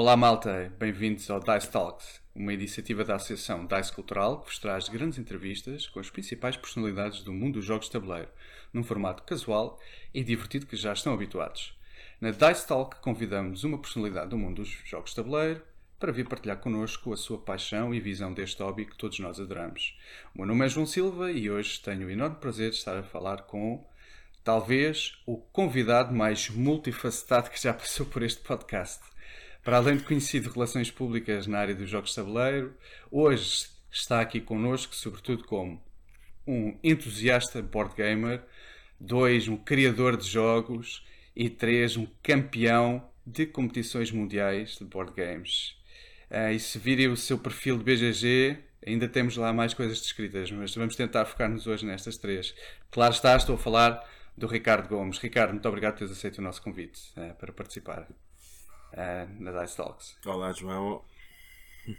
Olá malta, bem-vindos ao Dice Talks, uma iniciativa da Associação Dice Cultural que vos traz grandes entrevistas com as principais personalidades do mundo dos jogos de tabuleiro, num formato casual e divertido que já estão habituados. Na Dice Talk convidamos uma personalidade do mundo dos jogos de tabuleiro para vir partilhar connosco a sua paixão e visão deste hobby que todos nós adoramos. O meu nome é João Silva e hoje tenho o enorme prazer de estar a falar com talvez o convidado mais multifacetado que já passou por este podcast. Para além de conhecido relações públicas na área dos jogos de tabuleiro, hoje está aqui connosco, sobretudo como um entusiasta board gamer, dois, um criador de jogos e três, um campeão de competições mundiais de board games. Uh, e se virem o seu perfil de BGG, ainda temos lá mais coisas descritas, mas vamos tentar focar-nos hoje nestas três. Claro está, estou a falar do Ricardo Gomes. Ricardo, muito obrigado por teres aceito o nosso convite uh, para participar uh, na Dice Talks. Olá, João.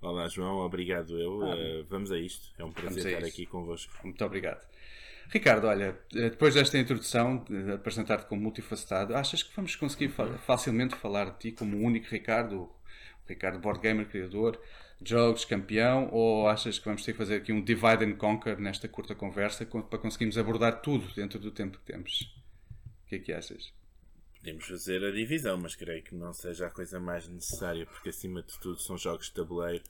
Olá, João. Obrigado eu. Ah, uh, vamos a isto. É um prazer estar aqui convosco. Muito obrigado. Ricardo, olha, depois desta introdução, de apresentar-te como multifacetado, achas que vamos conseguir fa facilmente falar de ti como o único Ricardo, o Ricardo Board Gamer, criador, jogos, campeão, ou achas que vamos ter que fazer aqui um divide and conquer nesta curta conversa para conseguirmos abordar tudo dentro do tempo que temos? O que é que achas? Podemos fazer a divisão, mas creio que não seja a coisa mais necessária, porque acima de tudo são jogos de tabuleiro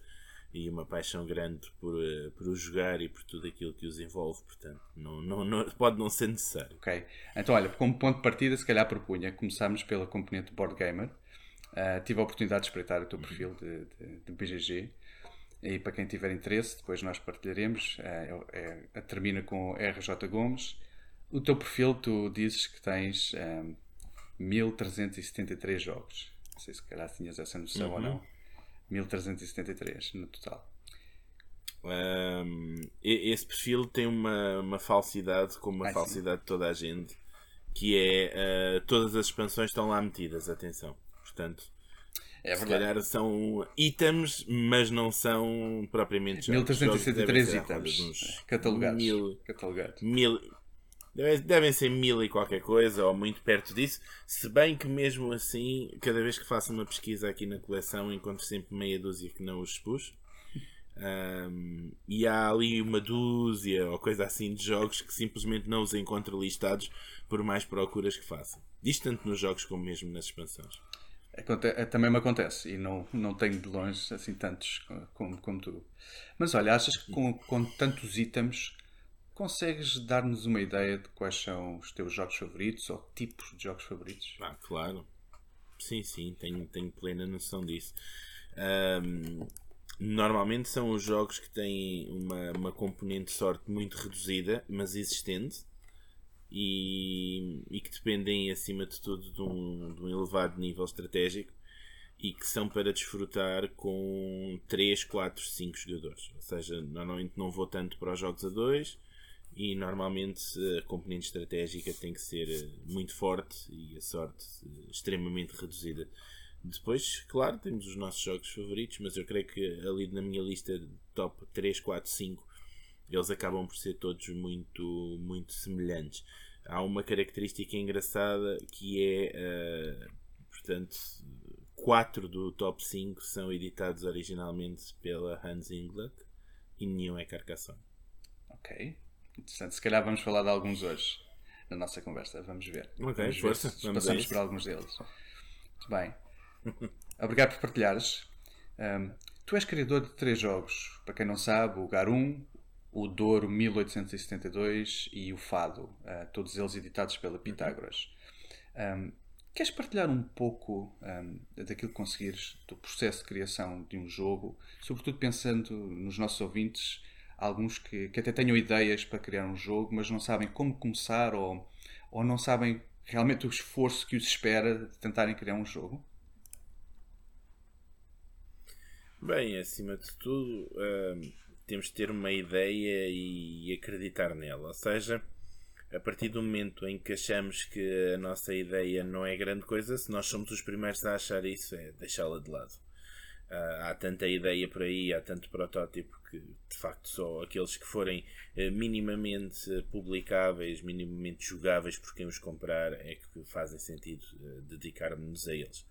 e uma paixão grande por, uh, por o jogar e por tudo aquilo que os envolve, portanto, não, não, não, pode não ser necessário. Ok, então olha, como ponto de partida, se calhar propunha começarmos pela componente Board Gamer. Uh, tive a oportunidade de espreitar o teu perfil de, de, de BGG e para quem tiver interesse, depois nós partilharemos. Uh, termina com RJ Gomes. O teu perfil, tu dizes que tens 1373 jogos. Não sei se calhar tinhas essa noção uhum. ou não. 1373 no total. Um, esse perfil tem uma, uma falsidade, como a falsidade sim. de toda a gente, que é uh, todas as expansões estão lá metidas, atenção. Portanto, é se calhar são itens, mas não são propriamente 1363 itens catalogados. Mil, catalogados. Mil, Devem ser mil e qualquer coisa, ou muito perto disso. Se bem que, mesmo assim, cada vez que faço uma pesquisa aqui na coleção, encontro sempre meia dúzia que não os expus. Um, e há ali uma dúzia ou coisa assim de jogos que simplesmente não os encontro listados por mais procuras que faça. Diz tanto nos jogos como mesmo nas expansões. É, também me acontece e não, não tenho de longe assim tantos como, como tu. Mas olha, achas que com, com tantos itens Consegues dar-nos uma ideia de quais são os teus jogos favoritos ou tipos de jogos favoritos? Ah, claro. Sim, sim, tenho, tenho plena noção disso. Um, normalmente são os jogos que têm uma, uma componente de sorte muito reduzida, mas existente, e, e que dependem, acima de tudo, de um, de um elevado nível estratégico e que são para desfrutar com 3, 4, 5 jogadores. Ou seja, normalmente não vou tanto para os jogos a 2 e normalmente a componente estratégica tem que ser eh, muito forte e a sorte eh, extremamente reduzida. Depois, claro, temos os nossos jogos favoritos, mas eu creio que ali na minha lista de top 3, 4, 5 eles acabam por ser todos muito, muito semelhantes. Há uma característica engraçada que é, uh, portanto, 4 do top 5 são editados originalmente pela Hans Ingluck e nenhum é Carcassonne. Ok. Interessante. Se calhar vamos falar de alguns hoje na nossa conversa. Vamos ver. Ok, vamos força. Ver se passamos por alguns deles. Muito bem. Obrigado por partilhares. Um, tu és criador de três jogos. Para quem não sabe, o Garum, o Douro 1872 e o Fado. Uh, todos eles editados pela Pitágoras. Um, queres partilhar um pouco um, daquilo que conseguires do processo de criação de um jogo, sobretudo pensando nos nossos ouvintes alguns que, que até tenham ideias para criar um jogo, mas não sabem como começar ou, ou não sabem realmente o esforço que os espera de tentarem criar um jogo? Bem, acima de tudo, uh, temos de ter uma ideia e acreditar nela. Ou seja, a partir do momento em que achamos que a nossa ideia não é grande coisa, se nós somos os primeiros a achar isso, é deixá-la de lado. Uh, há tanta ideia por aí, há tanto protótipo que de facto só aqueles que forem uh, minimamente publicáveis, minimamente jogáveis por quem os comprar é que fazem sentido uh, dedicar-nos a eles.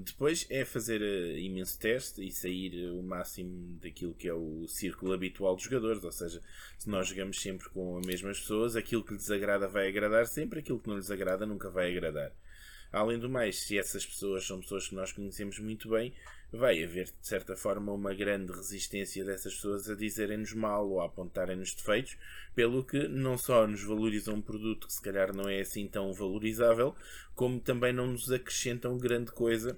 Depois é fazer imenso teste e sair o máximo daquilo que é o círculo habitual dos jogadores. Ou seja, se nós jogamos sempre com as mesmas pessoas, aquilo que lhes agrada vai agradar sempre, aquilo que não lhes agrada nunca vai agradar. Além do mais, se essas pessoas são pessoas que nós conhecemos muito bem, vai haver de certa forma uma grande resistência dessas pessoas a dizerem-nos mal ou a apontarem-nos defeitos, pelo que não só nos valorizam um produto que se calhar não é assim tão valorizável, como também não nos acrescentam grande coisa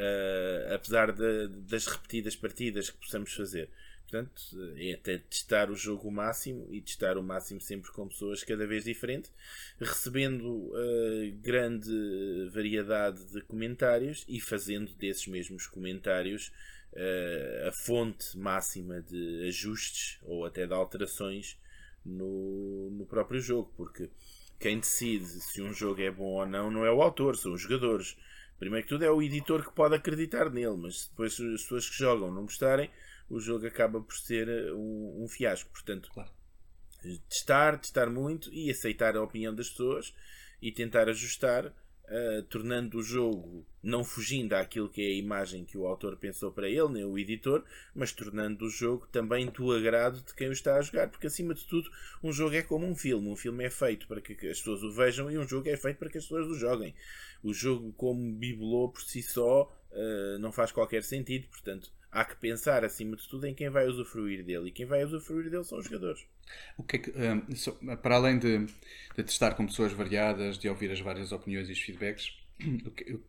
uh, apesar de, das repetidas partidas que possamos fazer. Portanto, é até testar o jogo máximo e testar o máximo sempre com pessoas cada vez diferentes, recebendo uh, grande variedade de comentários e fazendo desses mesmos comentários uh, a fonte máxima de ajustes ou até de alterações no, no próprio jogo, porque quem decide se um jogo é bom ou não não é o autor, são os jogadores. Primeiro que tudo é o editor que pode acreditar nele, mas depois as pessoas que jogam não gostarem, o jogo acaba por ser eh, um, um fiasco. Portanto, claro. testar, testar muito e aceitar a opinião das pessoas e tentar ajustar uh, tornando o jogo não fugindo àquilo que é a imagem que o autor pensou para ele, nem o editor, mas tornando o jogo também do agrado de quem o está a jogar, porque acima de tudo, um jogo é como um filme. Um filme é feito para que as pessoas o vejam e um jogo é feito para que as pessoas o joguem. O jogo, como bibelô por si só, uh, não faz qualquer sentido, portanto há que pensar acima de tudo em quem vai usufruir dele e quem vai usufruir dele são os jogadores. O que é que, um, para além de, de, testar com pessoas variadas, de ouvir as várias opiniões e os feedbacks, que,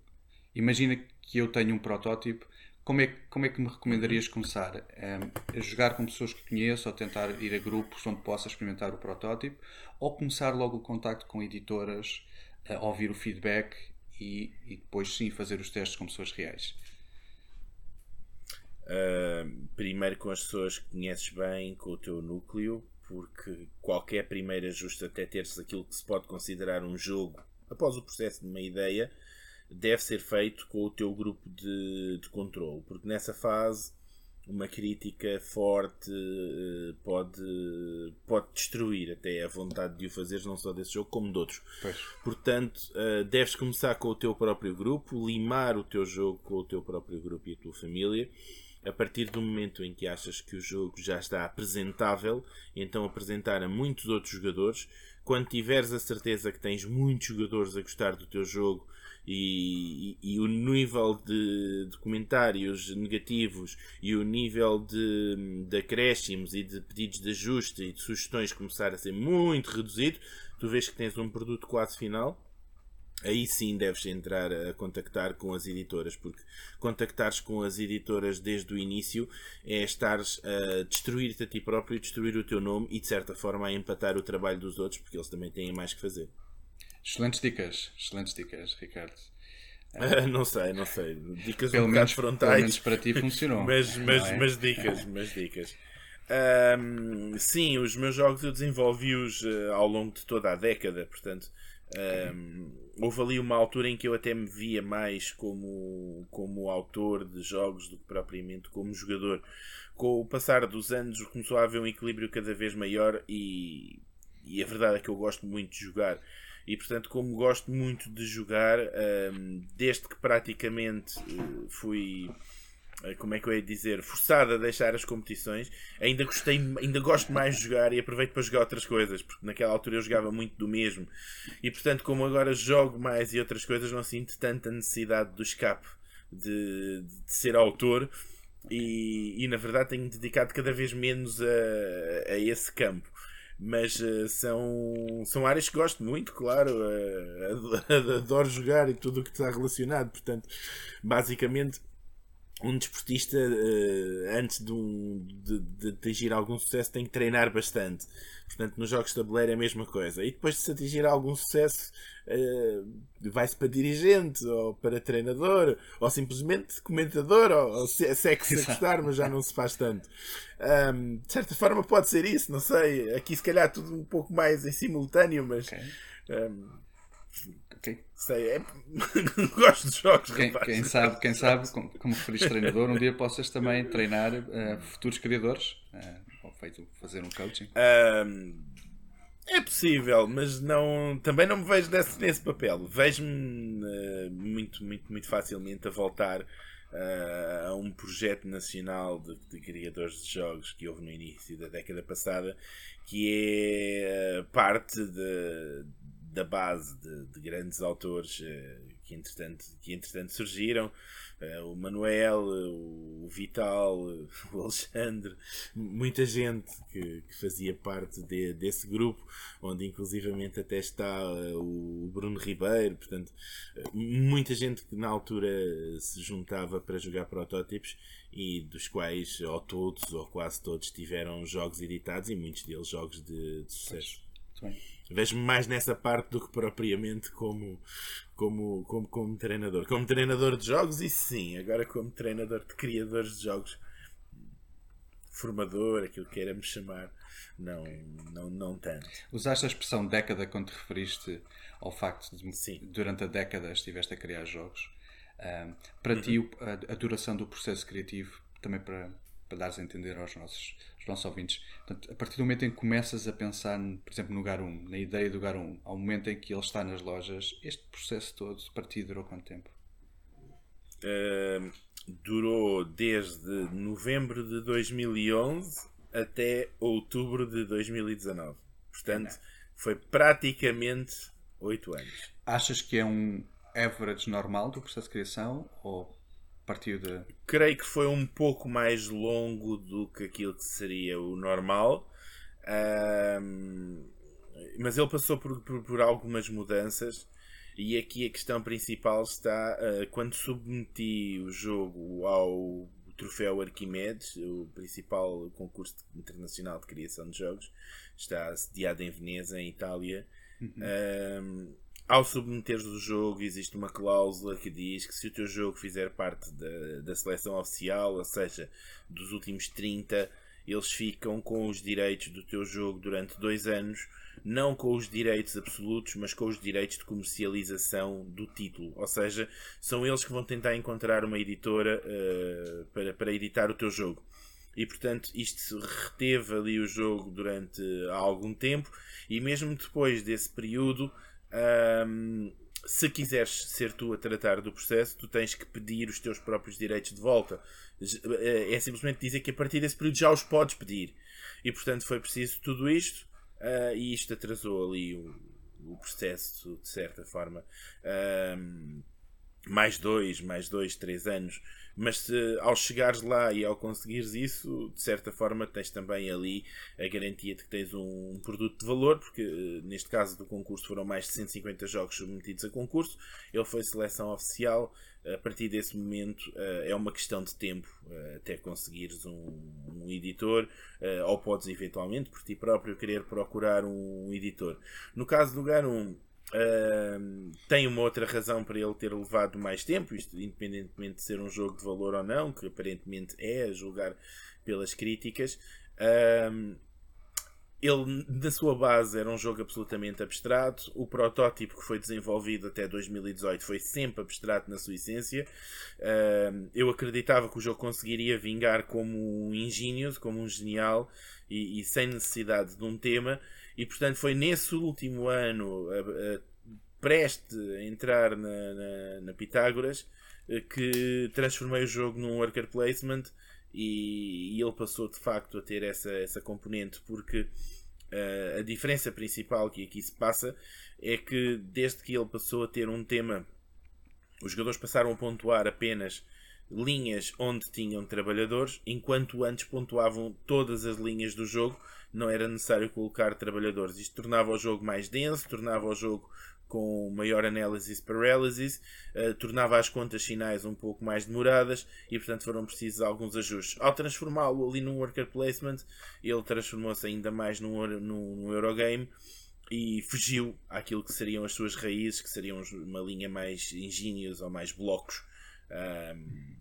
imagina que eu tenho um protótipo. Como é, como é que me recomendarias começar? Um, a jogar com pessoas que conheço ou tentar ir a grupos onde possa experimentar o protótipo? Ou começar logo o contacto com editoras, ouvir o feedback e, e depois sim fazer os testes com pessoas reais? Uh, primeiro com as pessoas que conheces bem, com o teu núcleo, porque qualquer primeiro ajuste até teres aquilo que se pode considerar um jogo, após o processo de uma ideia, deve ser feito com o teu grupo de, de controle, porque nessa fase uma crítica forte eh, pode, pode destruir até a vontade de o fazer, não só desse jogo, como de outros. Pois. Portanto, uh, deves começar com o teu próprio grupo, limar o teu jogo com o teu próprio grupo e a tua família a partir do momento em que achas que o jogo já está apresentável, então apresentar a muitos outros jogadores. Quando tiveres a certeza que tens muitos jogadores a gostar do teu jogo e, e, e o nível de, de, comentários negativos e o nível de, de acréscimos e de pedidos de ajuste e de sugestões começar a ser muito reduzido, tu vês que tens um produto quase final aí sim deves entrar a contactar com as editoras, porque contactares com as editoras desde o início é estares a destruir-te a ti próprio, destruir o teu nome e de certa forma a empatar o trabalho dos outros, porque eles também têm mais que fazer. Excelentes dicas, excelentes dicas, Ricardo. Ah, não sei, não sei. Dicas pelo um menos, frontais. Pelo menos para ti funcionou. mas, mas, é? mas dicas, mas dicas. Um, sim, os meus jogos eu desenvolvi-os uh, ao longo de toda a década, portanto, um, houve ali uma altura em que eu até me via mais como, como autor de jogos do que propriamente como jogador. Com o passar dos anos começou a haver um equilíbrio cada vez maior e, e a verdade é que eu gosto muito de jogar. E portanto, como gosto muito de jogar, um, desde que praticamente uh, fui eh, como é que eu ia dizer, forçado a deixar as competições, ainda gostei, ainda gosto mais de jogar e aproveito para jogar outras coisas, porque naquela altura eu jogava muito do mesmo. E portanto, como agora jogo mais e outras coisas, não sinto tanta necessidade do escape de, de ser autor. E, e, na verdade tenho dedicado cada vez menos a, a esse campo. Mas uh, são, são áreas que gosto muito, claro. Uh, adoro jogar e tudo o que está relacionado. Portanto, basicamente um desportista, uh, antes de, um, de, de, atingir algum sucesso, tem que treinar bastante. Portanto, nos jogos de tabuleiro é a mesma coisa. E depois de se atingir algum sucesso, uh, vai-se para dirigente, ou para treinador, ou simplesmente comentador, ou, ou se, se é que se gostar, mas já não se faz tanto. Um, de certa forma pode ser isso, não sei. Aqui se calhar tudo um pouco mais em simultâneo, mas... Okay. Um. Sei, é... gosto de jogos, quem, quem sabe, quem sabe como, como referiste treinador, um dia possas também treinar uh, futuros criadores, uh, ou feito fazer um coaching. Um, É possível, mas não, também não me vejo nesse, nesse papel. Vejo-me uh, muito, muito, muito facilmente a voltar uh, a um projeto nacional de, de, criadores de jogos que houve no início da década passada, que é parte de, da base de, de grandes autores uh, que, entretanto, que entretanto surgiram. Uh, o Manuel, o Vital, o Alexandre, muita gente que, que fazia parte de, desse grupo, onde inclusivamente até está o Bruno Ribeiro, portanto, muita gente que na altura se juntava para jogar protótipos e dos quais ou todos ou quase todos tiveram jogos editados e muitos deles jogos de, de sucesso. Vejo-me mais nessa parte do que propriamente como, como, como, como treinador. Como treinador de jogos, isso sim. Agora, como treinador de criadores de jogos, formador, aquilo que queira-me chamar, não, não, não tanto. Usaste a expressão década quando te referiste ao facto de sim. durante a década estiveste a criar jogos. Um, para uhum. ti, a, a duração do processo criativo, também para, para dares a entender aos nossos os nossos ouvintes. Portanto, a partir do momento em que começas a pensar, por exemplo, no Garum, na ideia do Garum, ao momento em que ele está nas lojas, este processo todo para ti durou quanto tempo? Uh, durou desde novembro de 2011 até outubro de 2019. Portanto, foi praticamente 8 anos. Achas que é um average normal do processo de criação ou partiu de. Creio que foi um pouco mais longo do que aquilo que seria o normal. Um, mas ele passou por, por, por, algumas mudanças. E aqui a questão principal está uh, quando submeti o jogo ao Troféu Arquimedes, o principal concurso internacional de criação de jogos, está sediado em Veneza, em Itália. Uhum. Um, ao submeteres o jogo, existe uma cláusula que diz que se o teu jogo fizer parte da, da seleção oficial, ou seja, dos últimos 30, eles ficam com os direitos do teu jogo durante dois anos, não com os direitos absolutos, mas com os direitos de comercialização do título. Ou seja, são eles que vão tentar encontrar uma editora uh, para, para editar o teu jogo. E portanto, isto reteve ali o jogo durante algum tempo, e mesmo depois desse período um, se quiseres ser tu a tratar do processo, tu tens que pedir os teus próprios direitos de volta. É simplesmente dizer que a partir desse período já os podes pedir. E portanto foi preciso tudo isto uh, e isto atrasou ali o, o processo de certa forma. Um, mais dois, mais dois, três anos mas se, ao chegares lá e ao conseguires isso, de certa forma tens também ali a garantia de que tens um, produto de valor, porque eh, neste caso do concurso foram mais de 150 jogos submetidos a concurso, ele foi seleção oficial, a partir desse momento uh, é uma questão de tempo uh, até conseguires um, editor, ou podes eventualmente por ti próprio querer procurar um editor. No caso do Garum, Uh, tem uma outra razão para ele ter levado mais tempo, isto independentemente de ser um jogo de valor ou não, que aparentemente é, a julgar pelas críticas. Uh, ele, na sua base, era um jogo absolutamente abstrato. O protótipo que foi desenvolvido até 2018 foi sempre abstrato na sua essência. Uh, eu acreditava que o jogo conseguiria vingar como um ingênio, como um genial e, e sem necessidade de um tema. E portanto foi nesse último ano, preste a entrar na, na, na, Pitágoras, eh, que transformei o jogo num worker placement e, e ele passou de facto a ter essa, essa componente, porque uh, a diferença principal que aqui se passa é que desde que ele passou a ter um tema, os jogadores passaram a pontuar apenas linhas onde tinham trabalhadores, enquanto antes pontuavam todas as linhas do jogo, não era necessário colocar trabalhadores. Isto tornava o jogo mais denso, tornava o jogo com maior analysis paralysis, uh, tornava as contas finais um pouco mais demoradas e, portanto, foram precisos alguns ajustes. Ao transformá-lo ali num worker placement, ele transformou-se ainda mais num, num, num Eurogame e fugiu àquilo que seriam as suas raízes, que seriam uma linha mais engenhos ou mais blocos. Um,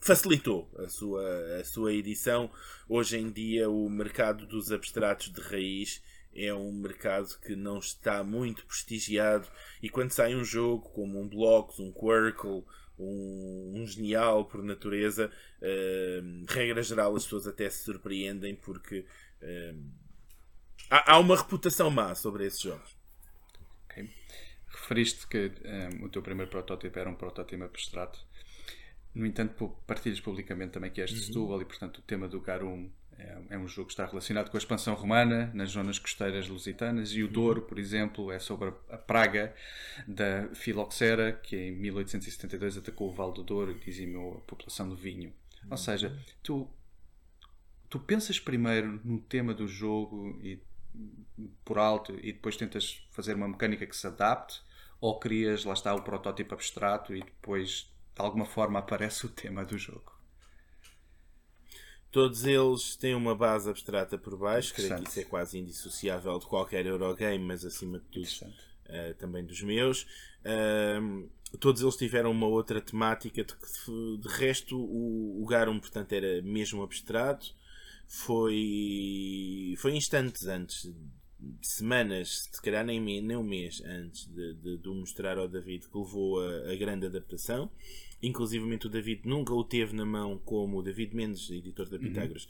facilitou a sua, a sua edição. Hoje em dia, o mercado dos abstratos de raiz é um mercado que não está muito prestigiado e quando sai um jogo como um Blocks, um Quirkle, um, um genial por natureza, uh, regra geral as pessoas até se surpreendem porque uh, há, há uma reputação má sobre esses jogos. Okay. Referiste que um, o teu primeiro protótipo era um protótipo abstrato. No entanto, partilhas publicamente também que és de uhum. Setúbal e, portanto, o tema do Garum é, é, um jogo que está relacionado com a expansão romana nas zonas costeiras lusitanas e o Douro, por exemplo, é sobre a praga da filoxera que em 1872 atacou o Vale do Douro e dizimou a população do vinho. Ou seja, tu, tu pensas primeiro no tema do jogo e por alto e depois tentas fazer uma mecânica que se adapte ou crias, lá está, o protótipo abstrato e depois de alguma forma aparece o tema do jogo? Todos eles têm uma base abstrata por baixo, creio que isso é quase indissociável de qualquer Eurogame, mas acima de tudo uh, também dos meus. Uh, todos eles tiveram uma outra temática, de, de resto o, o Garum portanto era mesmo abstrato. Foi, foi instantes antes, semanas, se calhar nem, nem um mês antes de, de, de o mostrar ao David que levou a, a grande adaptação. Inclusivamente o David nunca o teve na mão como o David Mendes, editor da uhum. Pitágoras,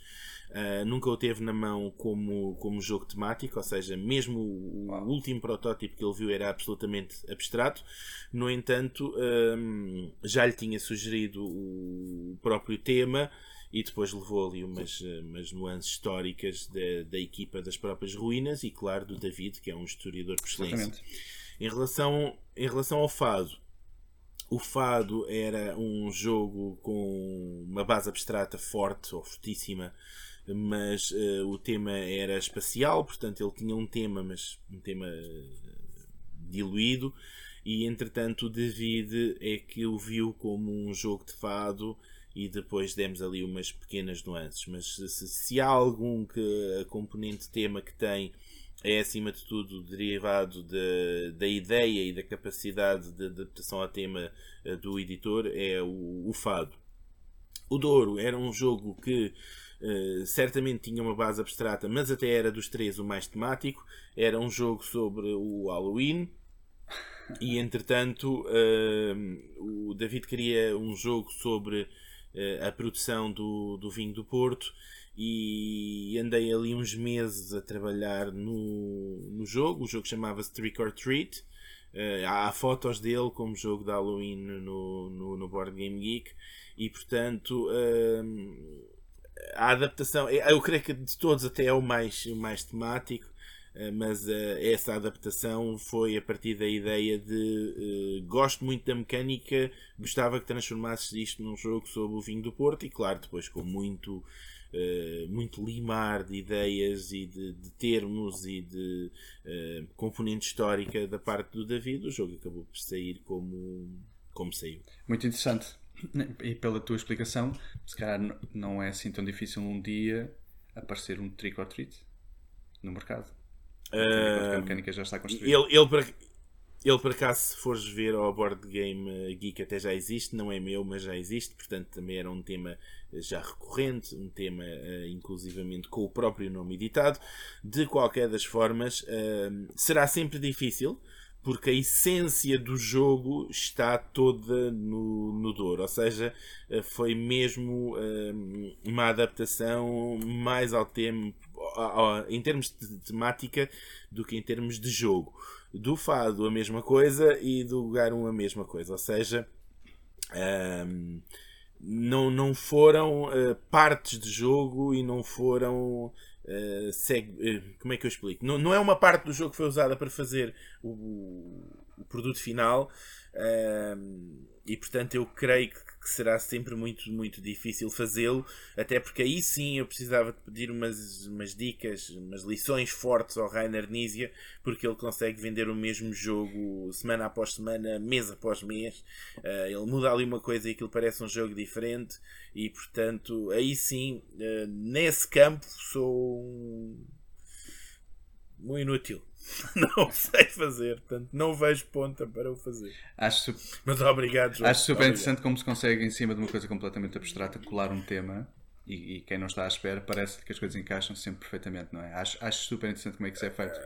uhum. uh, nunca o teve na mão como, como jogo temático, ou seja, mesmo o, o último protótipo que ele viu era absolutamente abstrato. No entanto, um, já lhe tinha sugerido o próprio tema e depois levou ali umas, umas nuances históricas da, da equipa das próprias ruínas e, claro, do David, que é um historiador por excelência. Em relação, em relação ao fado, o Fado era um jogo com uma base abstrata forte ou fortíssima, mas uh, o tema era espacial, portanto ele tinha um tema, mas um tema eh, diluído. E entretanto, o David é que o viu como um jogo de fado e depois demos ali umas pequenas nuances. Mas se, se há algum que a componente tema que tem é acima de tudo derivado de, da ideia e da capacidade de adaptação ao tema eh, do editor, é o, o fado. O Douro era um jogo que uh, certamente tinha uma base abstrata, mas até era dos três o mais temático. Era um jogo sobre o Halloween. E entretanto, uh, o David queria um jogo sobre a produção do, do vinho do Porto e andei ali uns meses a trabalhar no, no jogo. O jogo chamava-se Trick or Treat. Uh, há fotos dele como jogo de Halloween no, no, no Board Game Geek e portanto uh, a adaptação eu creio que de todos até é o mais, o mais temático mas essa adaptação foi a partir da ideia de gosto muito da mecânica gostava que transformasses isto num jogo sobre o vinho do Porto e claro depois com muito Uh, muito limar de ideias e de, de termos e de uh, componente histórica da parte do David, o jogo acabou por sair como, como saiu. Muito interessante. E pela tua explicação, se calhar não é assim tão difícil um dia aparecer um trick or treat no mercado. Uh, a mecânica já está construída. Ele, ele, para, ele, por acaso, se fores ver ao Board Game Geek, até já existe, não é meu, mas já existe, portanto também era um tema já recorrente, um tema uh, inclusivamente com o próprio nome editado. De qualquer das formas, uh, será sempre difícil, porque a essência do jogo está toda no, no Douro, ou seja, foi mesmo uma adaptação mais ao tema, em termos de temática, do que em termos de jogo. Do Fado a mesma coisa e do Garum a mesma coisa, ou seja, um, não, não foram uh, partes de jogo e não foram. Uh. Uh, como é que eu explico? Não, não é uma parte do jogo que foi usada para fazer o, o produto final. e portanto eu creio que que será sempre muito, muito difícil fazê-lo, até porque aí sim eu precisava de pedir umas, umas dicas, umas lições fortes ao Rainer Nizia, porque ele consegue vender o mesmo jogo semana após semana, mês após mês. Uh, ele muda ali uma coisa e aquilo parece um jogo diferente, e portanto, aí sim, uh, nesse campo, sou um, um inútil. não sei fazer, portanto não vejo ponta para o fazer. Acho, Mas obrigado, João. Acho super obrigado. interessante como se consegue, em cima de uma coisa completamente abstrata, colar um tema e, e, quem não está à espera parece que as coisas encaixam sempre perfeitamente, não é? Acho, acho super interessante como é que isso é feito.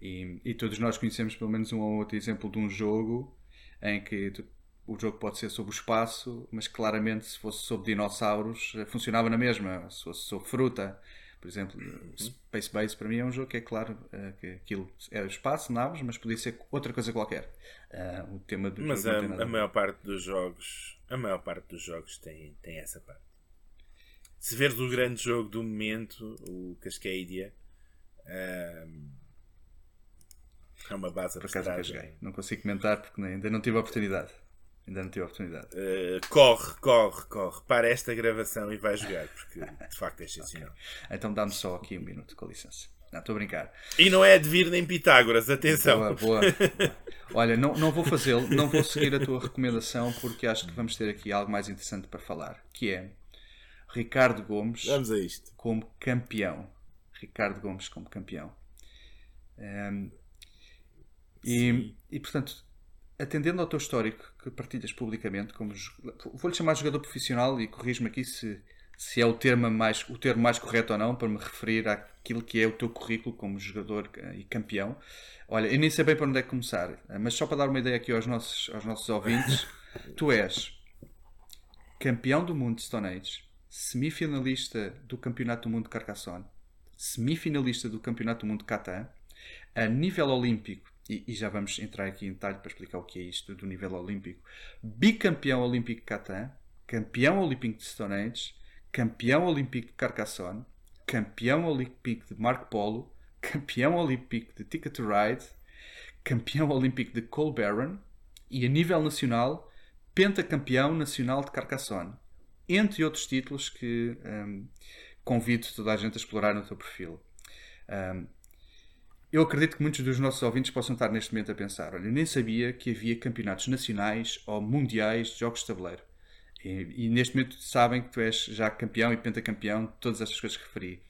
E, e todos nós conhecemos pelo menos um ou outro exemplo de um jogo em que tu, o jogo pode ser sobre o espaço, mas claramente se fosse sobre dinossauros funcionava na mesma, se fosse sobre fruta Por exemplo, Space Base para mim é um jogo que é claro uh, que aquilo era espaço, naves, mas podia ser outra coisa qualquer. Uh, o tema do mas a, a maior parte dos jogos, a maior parte dos jogos tem, tem essa parte. Se veres o grande jogo do momento, o Cascadia, uh, é uma base Por acaso. Não consigo comentar porque ainda não tive a oportunidade. Ainda não tive a oportunidade. Uh, corre, corre, corre. Para esta gravação e vai jogar, porque de facto é excepcional. okay. Então dá-me só aqui um minuto, com licença. Não, estou a brincar. E não é de vir nem Pitágoras, atenção. Boa, boa. Olha, não, não vou fazê-lo, não vou seguir a tua recomendação porque acho que vamos ter aqui algo mais interessante para falar, que é Ricardo Gomes vamos a isto. como campeão. Ricardo Gomes como campeão. Um, ehm, e, e, portanto, atendendo ao teu histórico que partilhas publicamente, como vou-lhe chamar jogador profissional e corrijo-me aqui se, se é o termo, mais, o termo mais correto ou não para me referir àquilo que é o teu currículo como jogador e campeão. Olha, eu nem sei bem para onde é que começar, mas só para dar uma ideia aqui aos nossos, aos nossos ouvintes, tu és campeão do mundo de Stone Age, semifinalista do Campeonato do Mundo de Carcassonne, semifinalista do Campeonato do Mundo de Catan, a nível olímpico e, e, já vamos entrar aqui em detalhe para explicar o que é isto do nível olímpico. Bicampeão olímpico de Catan, campeão olímpico de Stone Age, campeão olímpico de Carcassonne, campeão olímpico de Marco Polo, campeão olímpico de Ticket to Ride, campeão olímpico de Colbaron e a nível nacional, pentacampeão nacional de Carcassonne. Entre outros títulos que um, convido toda a gente a explorar no teu perfil. Um, eu acredito que muitos dos nossos ouvintes possam estar neste momento a pensar: olha, nem sabia que havia campeonatos nacionais ou mundiais de jogos de tabuleiro. E, e, neste momento sabem que tu és já campeão e pentacampeão de todas estas coisas que referi.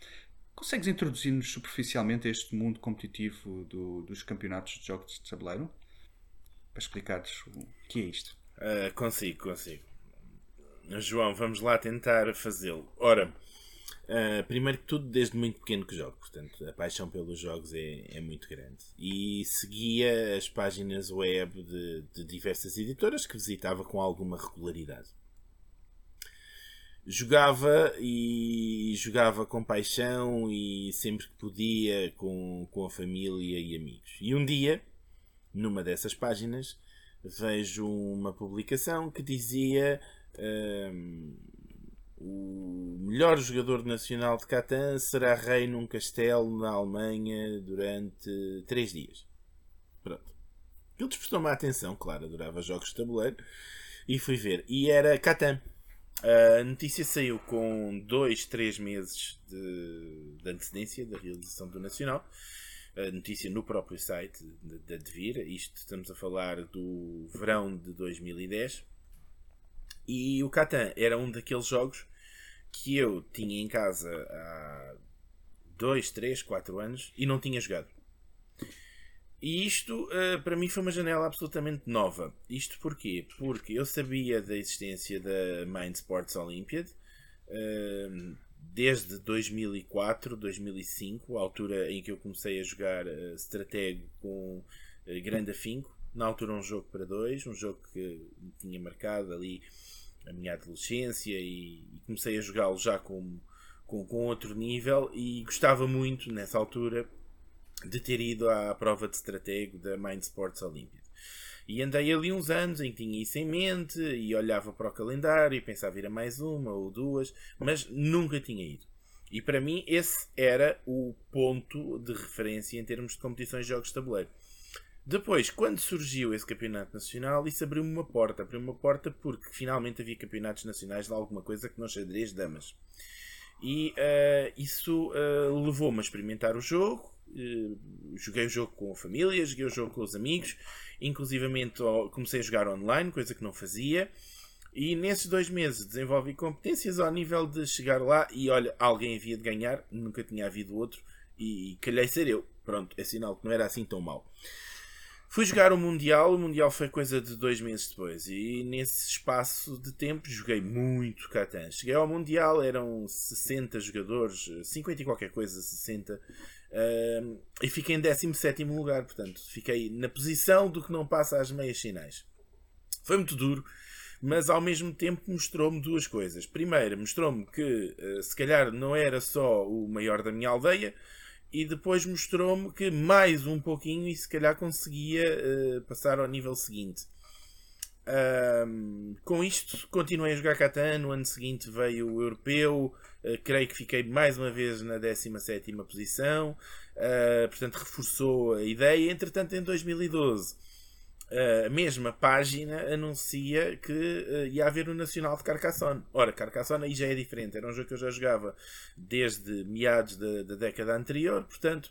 Consegues introduzir-nos superficialmente a este mundo competitivo do, dos campeonatos de jogos de tabuleiro? Para explicar-nos o que é isto. Uh, consigo, consigo. João, vamos lá tentar fazê-lo. Ora, Uh, primeiro que tudo, desde muito pequeno que jogo, portanto, a paixão pelos jogos é, é muito grande. E seguia as páginas web de, de diversas editoras que visitava com alguma regularidade. Jogava e jogava com paixão e sempre que podia com, com a família e amigos. E um dia, numa dessas páginas, vejo uma publicação que dizia. Uh, o melhor jogador nacional de Catan será rei num castelo na Alemanha durante 3 dias. Pronto. Ele despertou-me a atenção, claro, adorava jogos de tabuleiro. E fui ver. E era Catan. A notícia saiu com 2, 3 meses de, de, antecedência da realização do Nacional. A notícia no próprio site da Devir. Isto estamos a falar do verão de 2010 e o Catan era um daqueles jogos que eu tinha em casa há 2, 3, 4 anos e não tinha jogado. E isto uh, para mim foi uma janela absolutamente nova. Isto porquê? Porque eu sabia da existência da Mind Sports Olympiad uh, desde 2004, 2005, a altura em que eu comecei a jogar uh, Strateg com uh, grande afinco. Na altura, um jogo para dois, um jogo que me tinha marcado ali a minha adolescência e, e comecei a jogá-lo já com, com, com outro nível e gostava muito nessa altura de ter ido à prova de estratego da Mind Sports Olympiad. E andei ali uns anos em que tinha isso em mente e olhava para o calendário e pensava ir a mais uma ou duas, mas nunca tinha ido. E para mim esse era o ponto de referência em termos de competições de jogos de tabuleiro. Depois, quando surgiu esse campeonato nacional, isso abriu-me uma porta. Abriu-me uma porta porque finalmente havia campeonatos nacionais de alguma coisa que não xadrez damas. E uh, isso uh, levou-me a experimentar o jogo. Uh, joguei o jogo com a família, joguei o jogo com os amigos. Inclusivamente comecei a jogar online, coisa que não fazia. E nesses dois meses desenvolvi competências ao nível de chegar lá e olha, alguém havia de ganhar, nunca tinha havido outro e, calhei ser eu. Pronto, é sinal que não era assim tão mal. Fui jogar o Mundial, o Mundial foi coisa de dois meses depois, e nesse espaço de tempo joguei muito Catan. Cheguei ao Mundial, eram 60 jogadores, 50 e qualquer coisa, 60, uh, e fiquei em 17 lugar, portanto, fiquei na posição do que não passa às meias finais. Foi muito duro, mas ao mesmo tempo mostrou-me duas coisas. Primeiro, mostrou-me que uh, se calhar não era só o maior da minha aldeia, e depois mostrou-me que mais um pouquinho e se calhar conseguia uh, passar ao nível seguinte. Com isto, continuei a jogar Catan. No ano seguinte veio o Europeu. Uh, creio que fiquei mais uma vez na 17 posição. Uh, portanto, reforçou a ideia. Entretanto, em 2012, uh, a mesma página anuncia que ia haver o Nacional de Carcassonne. Ora, Carcassonne aí já é diferente. Era um jogo que eu já jogava desde meados da, da década anterior. Portanto,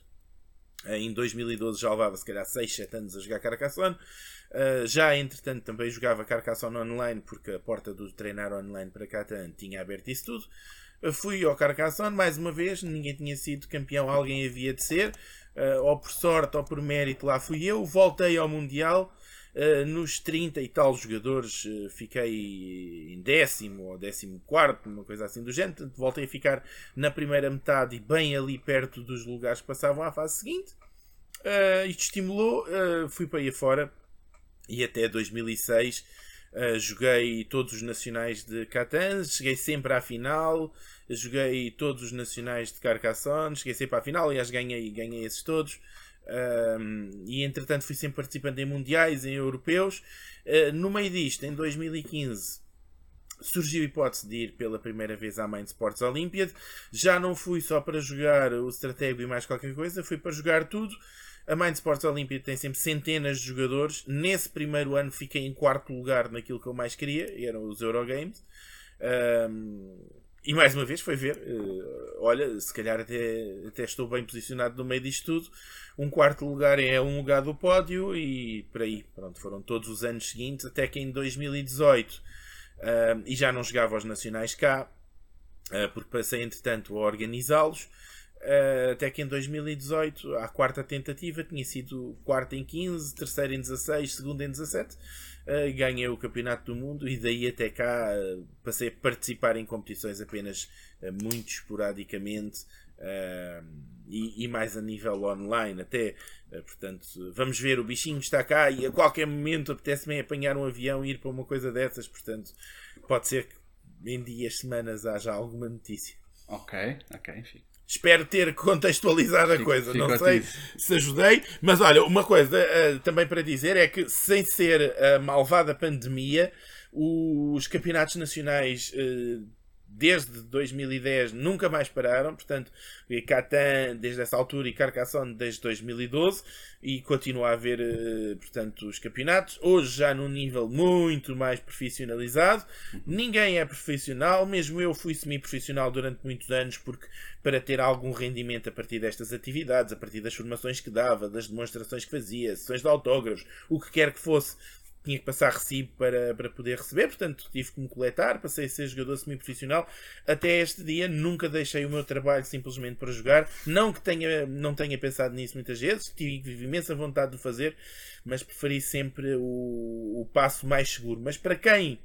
em 2012 já levava se calhar 6, 7 anos a jogar Carcassonne. Uh, já entretanto também jogava Carcassonne online porque a porta do treinar online para Catan tinha aberto isso tudo. Uh, fui ao Carcassonne mais uma vez, ninguém tinha sido campeão, alguém havia de ser. Uh, ou por sorte ou por mérito lá fui eu. Voltei ao Mundial. Uh, nos 30 e tal jogadores uh, fiquei em décimo ou décimo quarto, uma coisa assim do género. Portanto, voltei a ficar na primeira metade e bem ali perto dos lugares que passavam à fase seguinte. Uh, isto estimulou, fui para aí fora e até 2006 uh, joguei todos os nacionais de Catan, cheguei sempre à final, joguei todos os nacionais de Carcassonne, cheguei sempre à final, aliás ganhei, ganhei esses todos. E entretanto fui sempre participando em mundiais, em europeus. Uh, no meio disto, em 2015, surgiu a hipótese de ir pela primeira vez à Mind Sports Olympiad. Já não fui só para jogar o Stratego e mais qualquer coisa, fui para jogar tudo. A Mind Sports Olympiad tem sempre centenas de jogadores. Nesse primeiro ano fiquei em quarto lugar naquilo que eu mais queria, eram os Eurogames. Um, e mais uma vez foi ver, uh, olha, se calhar até, até estou bem posicionado no meio disto tudo. Um quarto lugar é um lugar do pódio e por aí, pronto, foram todos os anos seguintes, até que em 2018, uh, e já não jogava aos nacionais cá, uh, porque passei entretanto a organizá-los. Uh, até que em 2018, a quarta tentativa, tinha sido quarta em 15, terceira em 16, segunda em 17. Uh, ganhei o Campeonato do Mundo e daí até cá uh, passei a participar em competições apenas muito esporadicamente e, e, mais a nível online. Até, portanto, vamos ver, o bichinho está cá e a qualquer momento apetece-me apanhar um avião e ir para uma coisa dessas. Portanto, pode ser que em dias, semanas haja alguma notícia. Ok, ok, fico Espero ter contextualizado a coisa. Não sei se ajudei, mas olha, uma coisa uh, também para dizer é que, sem ser a malvada pandemia, os campeonatos nacionais uh, desde 2010 nunca mais pararam, portanto, Catan desde essa altura e Carcassonne desde 2012 e continua a haver, eh, portanto, os campeonatos, hoje já num nível muito mais profissionalizado. Ninguém é profissional, mesmo eu fui semi-profissional durante muitos anos porque para ter algum rendimento a partir destas atividades, a partir das formações que dava, das demonstrações que fazia, sessões de autógrafos, o que quer que fosse, tinha que passar recibo para, para poder receber, portanto tive que me coletar, passei a ser jogador semi-profissional. Até este dia nunca deixei o meu trabalho simplesmente para jogar. Não que tenha, não tenha pensado nisso muitas vezes, tive imensa vontade de fazer, mas preferi sempre o, o passo mais seguro. Mas para quem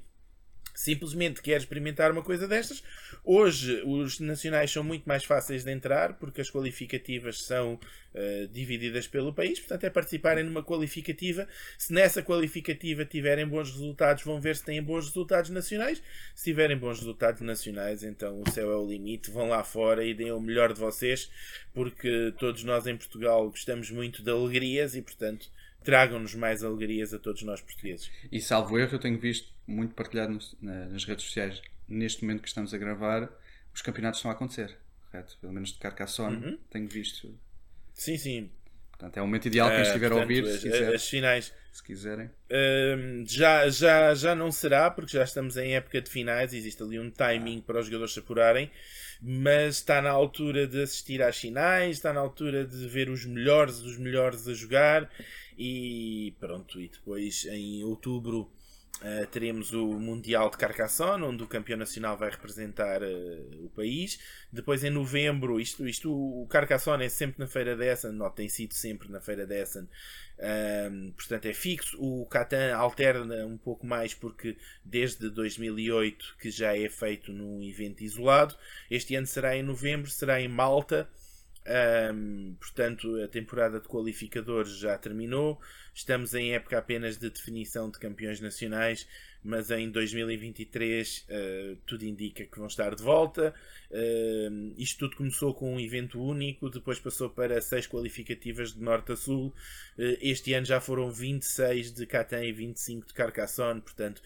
simplesmente quer experimentar uma coisa destas. Hoje os nacionais são muito mais fáceis de entrar porque as qualificativas são uh, divididas pelo país, portanto é participarem numa qualificativa. Se nessa qualificativa tiverem bons resultados, vão ver se têm bons resultados nacionais. Se tiverem bons resultados nacionais, então o céu é o limite. Vão lá fora e deem o melhor de vocês, porque todos nós em Portugal gostamos muito de alegrias e, portanto, tragam-nos mais alegrias a todos nós portugueses. E salvo erro, eu tenho visto muito partilhado nas redes sociais, neste momento que estamos a gravar, os campeonatos estão a acontecer, correto? Pelo menos de Carcassonne, uhum. tenho visto. Sim, sim. Portanto, é o momento ideal quem uh, estiver portanto, a ouvir, as, quiser, as finais. Se quiserem. Uh, já, já, já não será, porque já estamos em época de finais, existe ali um timing para os jogadores se apurarem, mas está na altura de assistir às finais, está na altura de ver os melhores, os melhores a jogar e pronto, e depois em outubro uh, teremos o Mundial de Carcassonne, onde o campeão nacional vai representar uh, o país. Depois em novembro, isto, isto o Carcassonne é sempre na Feira de Essen, não tem sido sempre na Feira de Essen, um, portanto é fixo. O Catan alterna um pouco mais porque desde 2008 que já é feito num evento isolado. Este ano será em novembro, será em Malta Um, portanto, a temporada de qualificadores já terminou. Estamos em época apenas de definição de campeões nacionais, mas em 2023 uh, ah, tudo indica que vão estar de volta. Uh, isto tudo começou com um evento único, depois passou para seis qualificativas de norte a sul. Uh, este ano já foram 26 de Catan e 25 de Carcassonne, portanto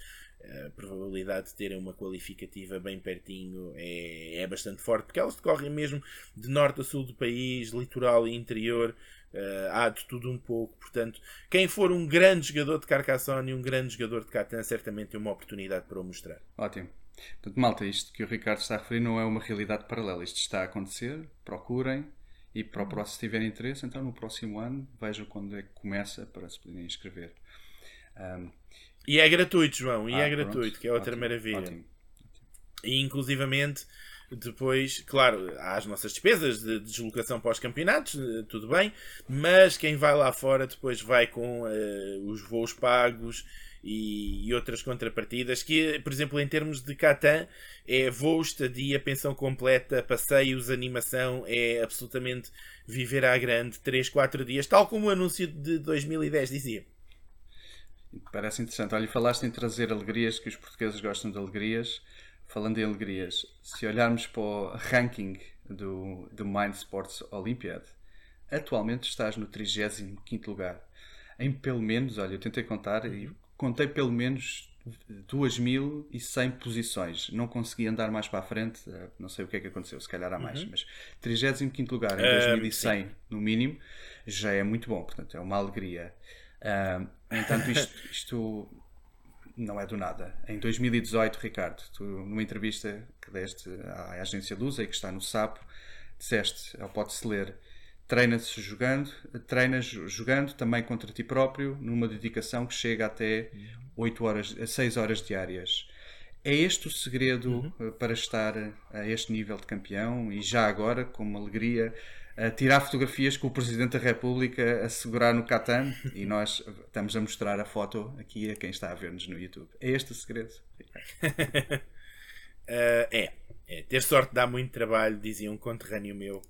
a probabilidade de terem uma qualificativa bem pertinho é, é bastante forte, porque elas decorrem mesmo de norte a sul do país, litoral e interior, uh, há de tudo um pouco. Portanto, quem for um grande jogador de Carcassonne e um grande jogador de Catan, certamente tem uma oportunidade para o mostrar. Ótimo. Portanto, malta, isto que o Ricardo está a referir não é uma realidade paralela. Isto está a acontecer, procurem e para o próximo, se tiverem interesse, então no próximo ano vejam quando é que começa para se poderem inscrever. Um, e é gratuito, João, e ah, é gratuito, pronto. que é outra ótimo, maravilha. Ótimo. E inclusivamente, depois, claro, há as nossas despesas de deslocação para os campeonatos, eh, tudo bem, mas quem vai lá fora depois vai com uh, os voos pagos e, e, outras contrapartidas, que, por exemplo, em termos de Catan, é voo, estadia, pensão completa, passeios, animação, é absolutamente viver à grande 3, 4 dias, tal como o anúncio de 2010 dizia. Parece interessante. Olha, falaste em trazer alegrias, que os portugueses gostam de alegrias. Falando em alegrias, se olharmos para o ranking do, do Mind Sports Olympiad, atualmente estás no 35 lugar. Em pelo menos, olha, eu tentei contar e contei pelo menos 2100 posições. Não consegui andar mais para a frente, eh, não sei o que é que aconteceu, se calhar há mais, uhum. mas 35 lugar em 2100 no mínimo já é muito bom, portanto é uma alegria. Uh, no entanto, isto, isto, não é do nada. Em 2018, Ricardo, tu, numa entrevista que deste à agência Lusa e que está no SAP, disseste, ao pode-se ler, treina-se jogando, treinas jogando também contra ti próprio, numa dedicação que chega até 8 horas, 6 horas diárias. É este o segredo uhum. para estar a este nível de campeão e já agora, com uma alegria, a tirar fotografias com o Presidente da República a segurar no Catan e nós estamos a mostrar a foto aqui a quem está a ver-nos no YouTube. É este o segredo? uh, é, é. Ter sorte dá muito trabalho, dizia um conterrâneo meu.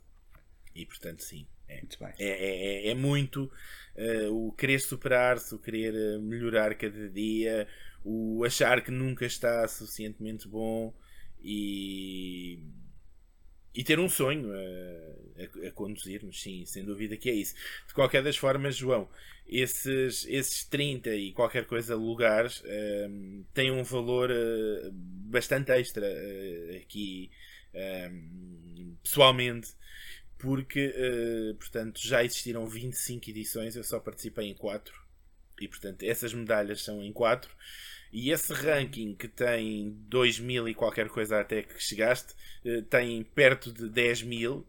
E portanto, sim. É, muito bem. É, é, é, é muito uh, o querer superar-se, o querer eh, melhorar cada dia, o achar que nunca está suficientemente bom e e ter um sonho a, a, a conduzir-nos, sim, sem dúvida que é isso. De qualquer das formas, João, esses, esses 30 e qualquer coisa lugares ehm, têm um valor uh, bastante extra uh, aqui ehm, pessoalmente porque uh, portanto já existiram 25 edições, eu só participei em 4 e portanto essas medalhas são em 4 e esse ranking que tem 2 mil e qualquer coisa até que chegaste, eh, tem perto de 10 mil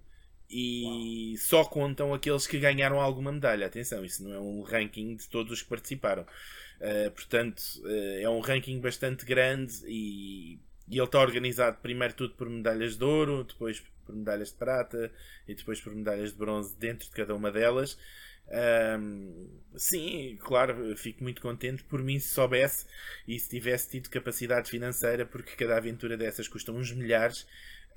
e Uau. só contam aqueles que ganharam alguma medalha. Atenção, isso não é um ranking de todos os que participaram. Uh, portanto, uh, é um ranking bastante grande e, e ele está organizado primeiro tudo por medalhas de ouro, depois por medalhas de prata e depois por medalhas de bronze dentro de cada uma delas. Um, sim, claro, fico muito contente por mim se soubesse e se tivesse tido capacidade financeira, porque cada aventura dessas custa uns milhares.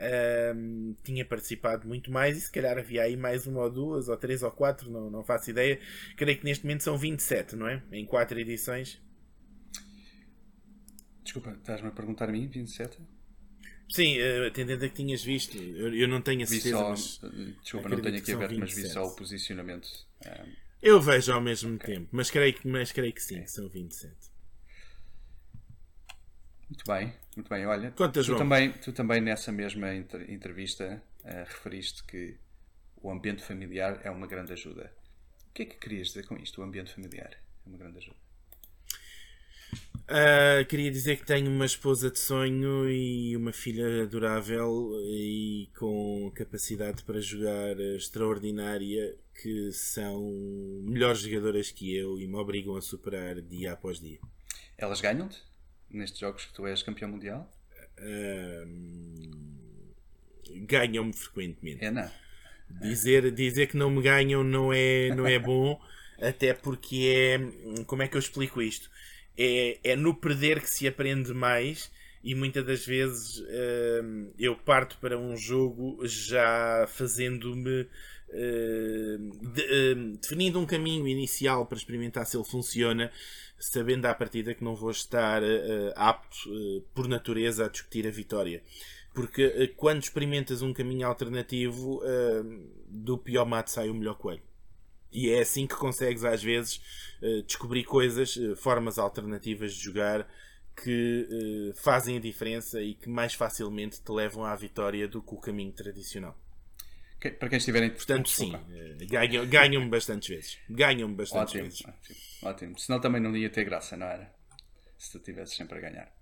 Um, tinha participado muito mais e se calhar havia aí mais uma ou duas ou três ou quatro, não, não faço ideia. Creio que neste momento são 27, não é? Em quatro edições. Desculpa, estás-me a perguntar a mim, 27? Sim, uh, atendendo a que tinhas visto, eu, eu não tenho a certeza. Só, mas desculpa, não tenho aqui aberto, mas vi só o posicionamento. Um, eu vejo ao mesmo okay. tempo, mas creio que, mas creio que sim, okay. que são 27. Muito bem, muito bem. Olha, tu, também, tu também nessa mesma entrevista uh, referiste que o ambiente familiar é uma grande ajuda. O que é que querias dizer com isto? O ambiente familiar é uma grande ajuda. Uh, queria dizer que tenho uma esposa de sonho e uma filha adorável e com capacidade para jogar extraordinária que são melhores jogadoras que eu e me obrigam a superar dia após dia. Elas ganham-te nestes jogos que tu és campeão mundial? Uh, ganham-me frequentemente. É, não. Dizer, dizer que não me ganham não é, não é bom, até porque é. Como é que eu explico isto? É, é no perder que se aprende mais e muitas das vezes uh, eu parto para um jogo já fazendo-me uh, de, uh, definindo um caminho inicial para experimentar se ele funciona, sabendo à partida que não vou estar apto por natureza a discutir a vitória. Porque quando experimentas um caminho alternativo, do pior mato sai o melhor coelho. E é assim que consegues, às vezes, descobrir coisas, formas alternativas de jogar que uh, fazem a diferença e que mais facilmente te levam à vitória do que o caminho tradicional. Que, para quem estiverem. Portanto, sim, uh, ganham, bastantes vezes. Ganham bastantes ótimo, vezes. Ótimo, ótimo. Senão também não ia ter graça, não era? Se tu estivesse sempre a ganhar.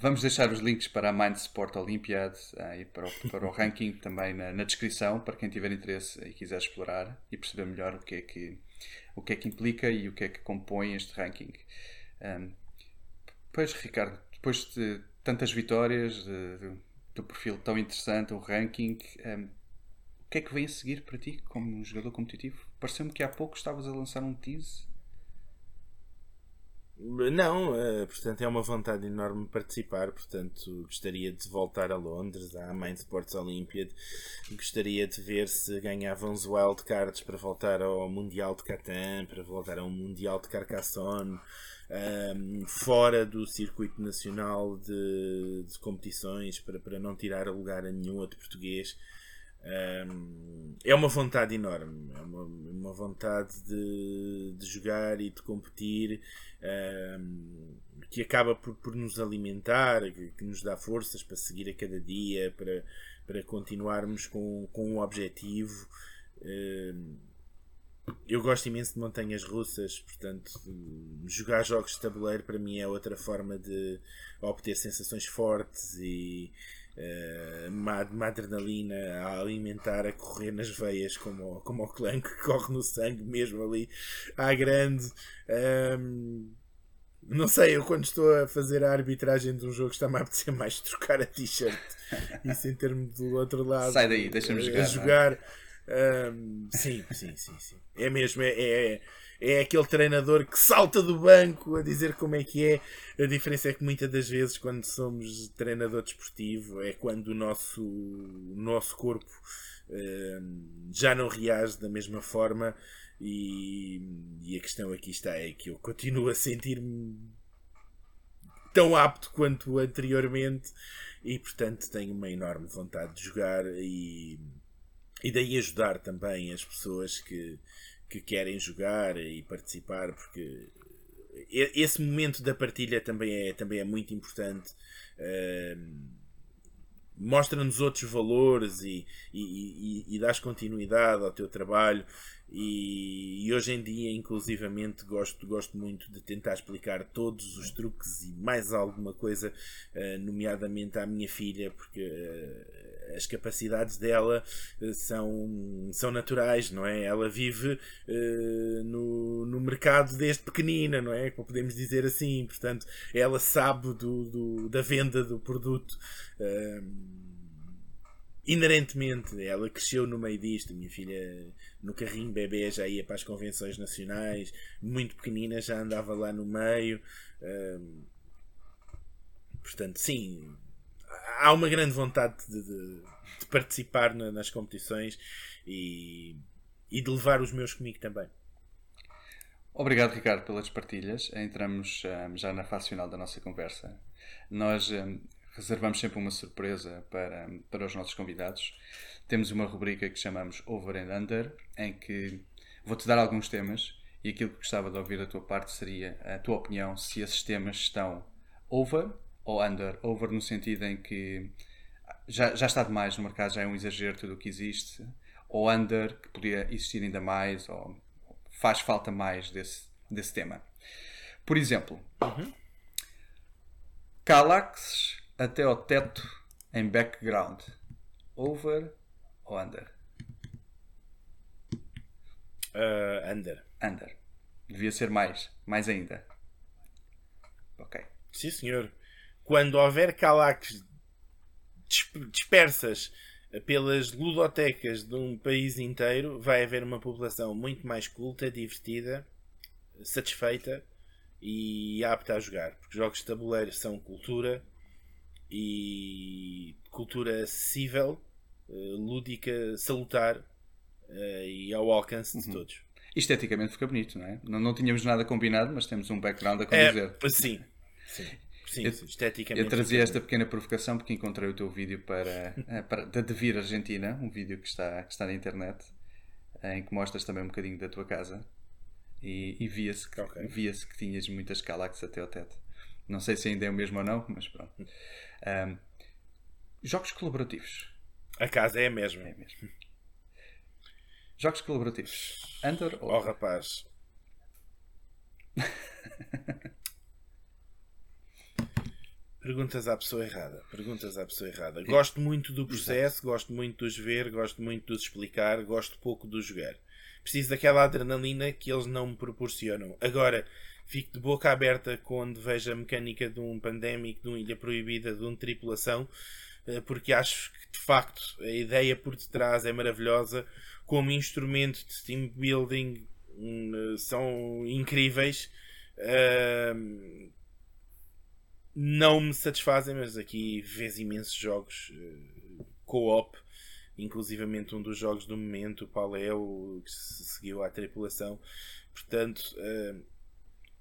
Vamos deixar os links para a Mind Sport Olympiad uh, e para o, para o ranking também na, na, descrição, para quem tiver interesse e quiser explorar e perceber melhor o que é que, o que, é que implica e o que é que compõe este ranking. Um, Pois, Ricardo, depois de tantas vitórias, de, de, do perfil tão interessante, o ranking, um, o que é que vem a seguir para ti como jogador competitivo? Pareceu-me que há pouco estavas a lançar um tease. Não, uh, portanto é uma vontade enorme participar, portanto gostaria de voltar a Londres, à Mind Sports Olympiad, gostaria de ver se ganhavam os wildcards para voltar ao Mundial de Catan, para voltar ao Mundial de Carcassonne, um, fora do circuito nacional de, de, competições para, para não tirar lugar a nenhum outro português. É uma vontade enorme, é uma, uma vontade de, de, jogar e de competir um, que acaba por, por nos alimentar, que, que, nos dá forças para seguir a cada dia, para, para continuarmos com, com um objetivo. Um, eu gosto imenso de montanhas russas, portanto, jogar jogos de tabuleiro para mim é outra forma de obter sensações fortes e uma, uma, adrenalina a alimentar, a correr nas veias, como, como o clã que corre no sangue, mesmo ali à grande. Um, não sei, eu quando estou a fazer a arbitragem de um jogo está-me a apetecer mais trocar a t-shirt. Isso em termos do outro lado. Sai daí, deixa-me jogar. A jogar um, sim, sim, sim, sim. É mesmo, é, é, é aquele treinador que salta do banco a dizer como é que é. A diferença é que muitas das vezes, quando somos treinador desportivo, é quando o nosso, o nosso corpo um, já não reage da mesma forma. E, e a questão aqui está é que eu continuo a sentir-me tão apto quanto anteriormente e portanto tenho uma enorme vontade de jogar e e daí ajudar também as pessoas que, que querem jogar e participar, porque esse momento da partilha também é, também é muito importante. Uh, Mostra-nos outros valores e, e, e, e dás continuidade ao teu trabalho. E, e, hoje em dia, inclusivamente, gosto, gosto muito de tentar explicar todos os truques e mais alguma coisa, uh, nomeadamente à minha filha, porque uh, as capacidades dela eh, são, são naturais, não é? Ela vive uh, no, no mercado desde pequenina, não é? Como podemos dizer assim. Portanto, ela sabe do, do da venda do produto. Inerentemente, ela cresceu no meio disto. Minha filha, no carrinho bebê, já ia para as convenções nacionais, muito pequenina, já andava lá no meio. Uh, portanto, sim, há uma grande vontade de, de, de participar na, nas competições e, e de levar os meus comigo também. Obrigado, Ricardo, pelas partilhas. Entramos um, já na fase final da nossa conversa. Nós um, reservamos sempre uma surpresa para, para os nossos convidados. Temos uma rubrica que chamamos Over and Under, em que vou-te dar alguns temas e aquilo que gostava de ouvir da tua parte seria a tua opinião se esses temas estão over ou under. Over no sentido em que já, já está demais no mercado, já é um exagero tudo o que existe. Ou under, que podia existir ainda mais, ou faz falta mais desse, desse tema. Por exemplo, uhum. Calax até ao teto em background. Over ou under? Uh, under. Under. Devia ser mais. Mais ainda. Ok. Sim, senhor quando houver calaques dispersas pelas ludotecas de um país inteiro, vai haver uma população muito mais culta, divertida, satisfeita e apta a jogar. Porque jogos de tabuleiro são cultura e cultura acessível, uh, lúdica, salutar uh, e ao alcance de uhum. todos. Esteticamente fica bonito, não é? Não, não tínhamos nada combinado, mas temos um background a condizer. É, sim, sim. Sim, eu, esteticamente. Eu trazia esta pequena provocação porque encontrei o teu vídeo para, eh, para da Devir Argentina, um vídeo que está, que está na internet, em que mostras também um bocadinho da tua casa e, e via-se que, okay. via que tinhas muitas Calax até ao teto. Não sei se ainda é o mesmo ou não, mas pronto. Um, jogos colaborativos. A casa é a mesma. É mesmo. Jogos colaborativos. Under ou. Oh, rapaz. Perguntas à pessoa errada. Perguntas à pessoa errada. Gosto muito do processo, Exato. gosto muito de os ver, gosto muito de os explicar, gosto pouco de os jogar. Preciso daquela adrenalina que eles não me proporcionam. Agora, fico de boca aberta quando vejo a mecânica de um Pandemic, de um Ilha Proibida, de um Tripulação, eh, porque acho que de facto a ideia por detrás é maravilhosa. Como instrumento de team building hum, são incríveis não me satisfazem, mas aqui vês imensos jogos uh, co-op, inclusivamente um dos jogos do momento, o Paleo, que se seguiu à tripulação. Portanto, uh,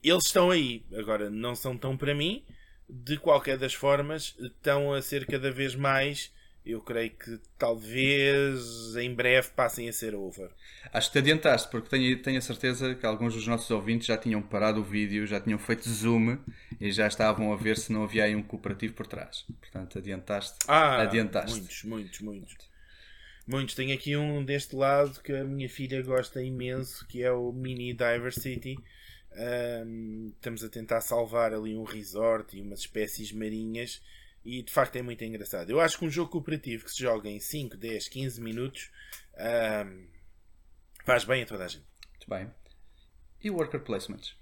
eles estão aí. Agora, não são tão para mim. De qualquer das formas, estão a ser cada vez mais eu creio que talvez em breve passem a ser over. Acho que te adiantaste, porque tenho, tenho a certeza que alguns dos nossos ouvintes já tinham parado o vídeo, já tinham feito zoom e já estavam a ver se não havia aí um cooperativo por trás. Portanto, adiantaste. Ah, adiantaste. muitos, muitos, muitos. Muitos. Tenho aqui um deste lado que a minha filha gosta imenso, que é o Mini Diversity. Um, estamos a tentar salvar ali um resort e umas espécies marinhas e de facto é muito engraçado. Eu acho que um jogo cooperativo que se joga em 5, 10, 15 minutos um, faz bem a toda a gente. Muito bem. E worker placements?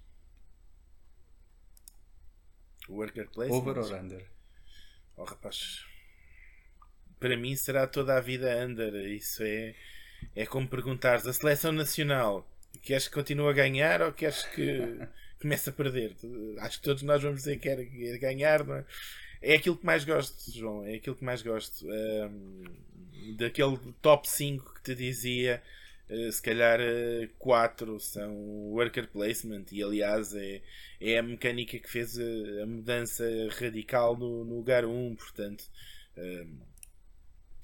Worker placements? Over or under? Oh rapaz, para mim será toda a vida under. Isso é, é como perguntares a seleção nacional. Queres que continue a ganhar ou queres que comece a perder? Acho que todos nós vamos dizer que quer ganhar, não é? É aquilo que mais gosto, João. É aquilo que mais gosto. Um, daquele top 5 que te dizia, uh, se calhar 4 uh, são worker placement. E aliás, é, é a mecânica que fez a, a mudança radical no, no lugar 1. Portanto, um,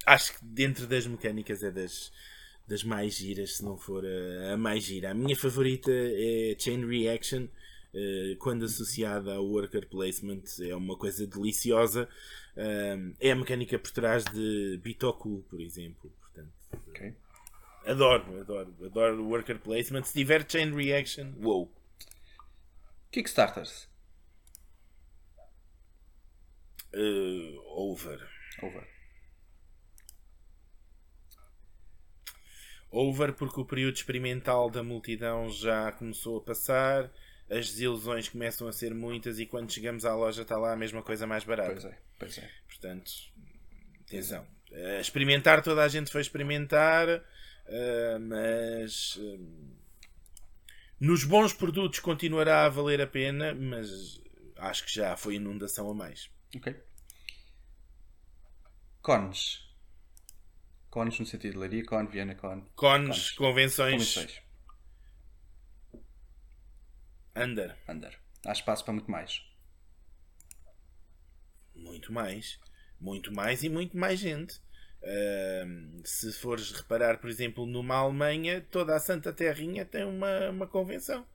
acho que dentro das mecânicas é das, das mais giras, se não for a, a mais gira. A minha favorita é Chain Reaction eh, quando associada ao worker placement, é uma coisa deliciosa. Eh, é a mecânica por trás de Bitoku, por exemplo. Portanto, okay. Adoro, adoro, adoro worker placement. Se tiver chain reaction, wow. Kickstarters. Uh, over. Over. Over porque o período experimental da multidão já começou a passar as desilusões começam a ser muitas e quando chegamos à loja está lá a mesma coisa mais barata. Pois é, pois é. Portanto, atenção. Uh, experimentar, toda a gente foi experimentar, uh, mas uh, nos bons produtos continuará a valer a pena, mas acho que já foi inundação a mais. Ok. Cones. Cones no sentido de Leiria, Con, Viena, Con. Cones, Cones. convenções. convenções. Under. Under. Há espaço para muito mais. Muito mais. Muito mais e muito mais gente. Uh, se fores reparar, por exemplo, numa Alemanha, toda a Santa Terrinha tem uma, uma convenção.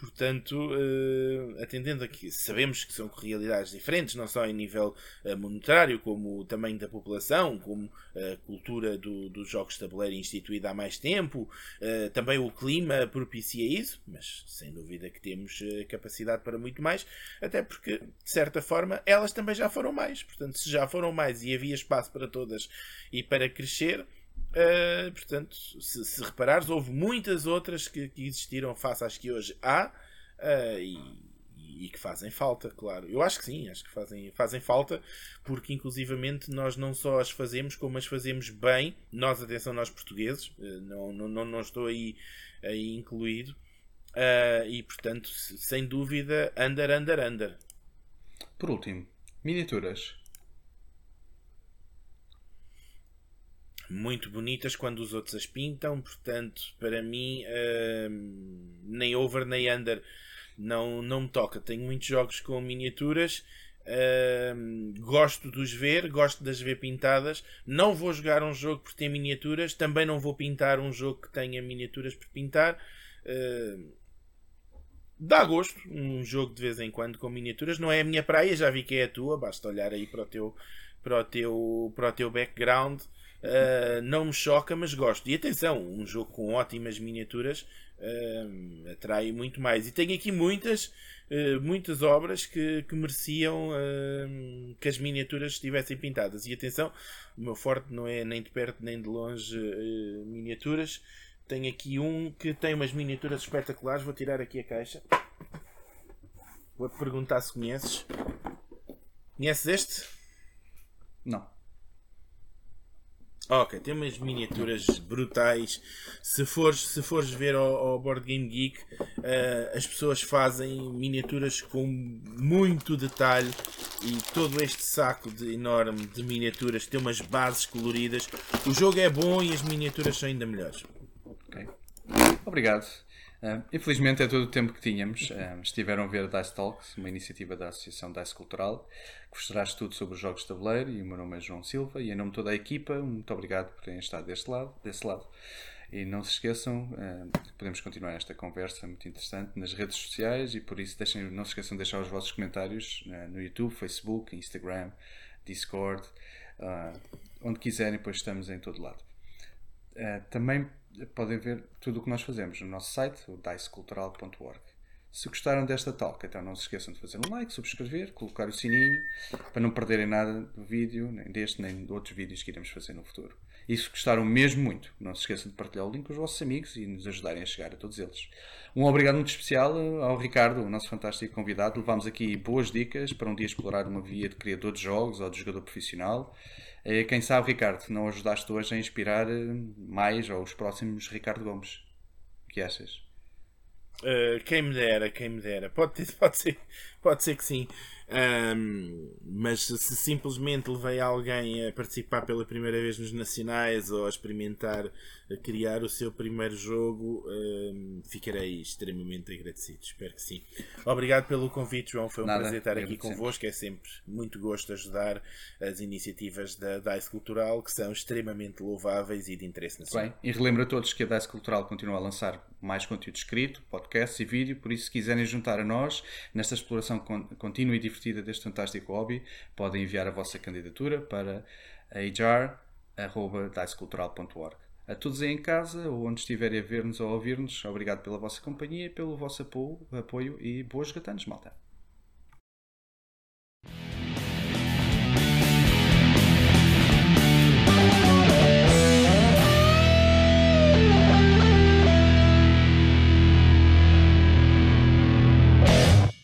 Portanto, uh, atendendo aqui, sabemos que são realidades diferentes, não só em nível uh, monetário, como o tamanho da população, como a cultura do, dos jogos de tabuleiro instituída há mais tempo, uh, também o clima propicia isso, mas sem dúvida que temos capacidade para muito mais, até porque, de certa forma, elas também já foram mais. Portanto, se já foram mais e havia espaço para todas e para crescer, Uh, portanto, se, se, reparares, houve muitas outras que, que, existiram face às que hoje há uh, e, e, que fazem falta, claro. Eu acho que sim, acho que fazem, fazem falta, porque inclusivamente nós não só as fazemos, como as fazemos bem. Nós, atenção, nós portugueses, uh, não, não, não estou aí, aí incluído. e portanto, sem dúvida, under, under, under. Por último, miniaturas. Muito bonitas quando os outros as pintam, portanto, para mim, uh, nem over nem under não, não me toca. Tenho muitos jogos com miniaturas. Uh, gosto de os ver, gosto de as ver pintadas. Não vou jogar um jogo por ter miniaturas, também não vou pintar um jogo que tenha miniaturas por pintar. Uh, dá gosto um jogo de vez em quando com miniaturas. Não é a minha praia, já vi que é a tua, basta olhar aí para o teu, para o teu, para o teu background. Uh, não me choca, mas gosto. E atenção, um jogo com ótimas miniaturas uh, atrai muito mais. E tenho aqui muitas, uh, muitas obras que, que mereciam que as miniaturas estivessem pintadas. E atenção, o meu forte não é nem de perto nem de longe miniaturas. Tenho aqui um que tem umas miniaturas espetaculares. Vou tirar aqui a caixa. Vou-te perguntar se conheces. Conheces este? Não. Ok, tem umas miniaturas brutais. Se fores, se fores ver ao, ao Board Game Geek, uh, as pessoas fazem miniaturas com muito detalhe e todo este saco de, enorme de miniaturas tem umas bases coloridas. O jogo é bom e as miniaturas são ainda melhores. Ok. Obrigado. Uh, infelizmente é todo o tempo que tínhamos. Uh, estiveram a ver Dice Talks, uma iniciativa da Associação Dice Cultural, que vos traz tudo sobre os jogos de tabuleiro. E o meu nome é João Silva. E em nome de toda a equipa, muito obrigado por terem estado deste lado, desse lado. E não se esqueçam, uh, podemos continuar esta conversa muito interessante nas redes sociais. E por isso, deixem, não se esqueçam de deixar os vossos comentários no YouTube, Facebook, Instagram, Discord, onde quiserem, pois estamos em todo lado. também podem ver tudo o que nós fazemos no nosso site, o dicecultural.org. Se gostaram desta talk, então não se esqueçam de fazer um like, subscrever, colocar o sininho para não perderem nada do vídeo, nem deste nem de outros vídeos que iremos fazer no futuro. E se gostaram mesmo muito, não se esqueçam de partilhar o link com os vossos amigos e nos ajudarem a chegar a todos eles. Um obrigado muito especial ao Ricardo, o nosso fantástico convidado. Levámos aqui boas dicas para um dia explorar uma via de criador de jogos ou de jogador profissional. Eh, quem sabe, Ricardo, não ajudaste hoje a inspirar eh, mais ou os próximos Ricardo Gomes. O que achas? Uh, quem me dera, quem me dera. Pode, pode, ser, pode ser que sim. Um, mas se simplesmente levei alguém a participar pela primeira vez nos Nacionais ou a experimentar a criar o seu primeiro jogo, um, ficarei extremamente agradecido. Espero que sim. Obrigado pelo convite, João. Foi um Nada, prazer estar aqui convosco. É sempre muito gosto ajudar as iniciativas da DICE Cultural, que são extremamente louváveis e de interesse nacional. Bem, e relembro a todos que a DICE Cultural continua a lançar mais conteúdo escrito, podcasts e vídeo, por isso, se quiserem juntar a nós nesta exploração contínua e divertida deste fantástico hobby, podem enviar a vossa candidatura para ajar.dicecultural.org. A todos aí em casa ou onde estiverem a ver-nos ou a ouvir-nos, obrigado pela vossa companhia, pelo vosso apoio, apoio e boas gatanas, malta!